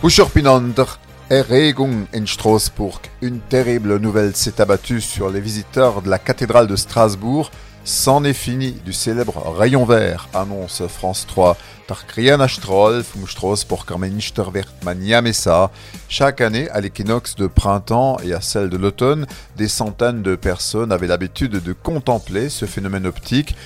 Uscherpinander, Erregung in Strasbourg. Une terrible nouvelle s'est abattue sur les visiteurs de la cathédrale de Strasbourg. C'en est fini du célèbre rayon vert, annonce France 3. Tar Stroll vom Strasbourger Minister wird man Chaque année, à l'équinoxe de printemps et à celle de l'automne, des centaines de personnes avaient l'habitude de contempler ce phénomène optique.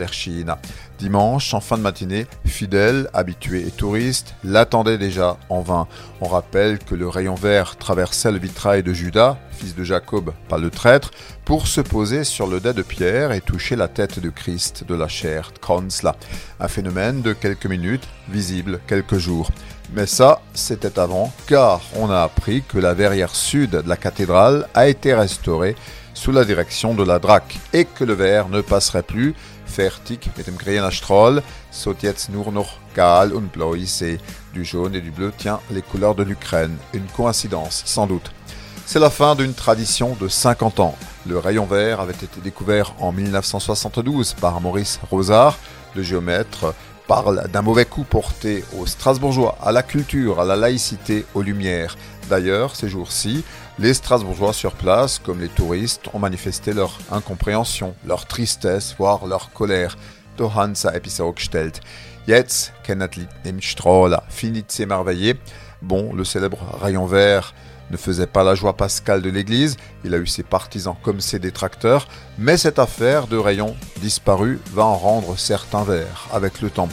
Erchina. Dimanche, en fin de matinée, fidèles, habitués et touristes l'attendaient déjà en vain. On rappelle que le rayon vert traversait le vitrail de Judas, fils de Jacob, pas le traître, pour se poser sur le dé de Pierre et toucher la tête de Christ de la chair, Kronzla. Un phénomène de quelques minutes, visible quelques jours. Mais ça, c'était avant, car on a appris que la verrière sud de la cathédrale a été restaurée sous la direction de la DRAC et que le verre ne passerait plus. Fertig mit dem grünen saut jetzt nur noch und Blau du jaune et du bleu, tiens, les couleurs de l'Ukraine. Une coïncidence, sans doute. C'est la fin d'une tradition de 50 ans. Le rayon vert avait été découvert en 1972 par Maurice Rosard, le géomètre parle d'un mauvais coup porté aux Strasbourgeois, à la culture, à la laïcité, aux lumières. D'ailleurs, ces jours-ci, les Strasbourgeois sur place, comme les touristes, ont manifesté leur incompréhension, leur tristesse, voire leur colère. Jetzt. Bon, le célèbre rayon vert ne faisait pas la joie pascale de l'Église, il a eu ses partisans comme ses détracteurs, mais cette affaire de rayon disparu va en rendre certains verts avec le temps.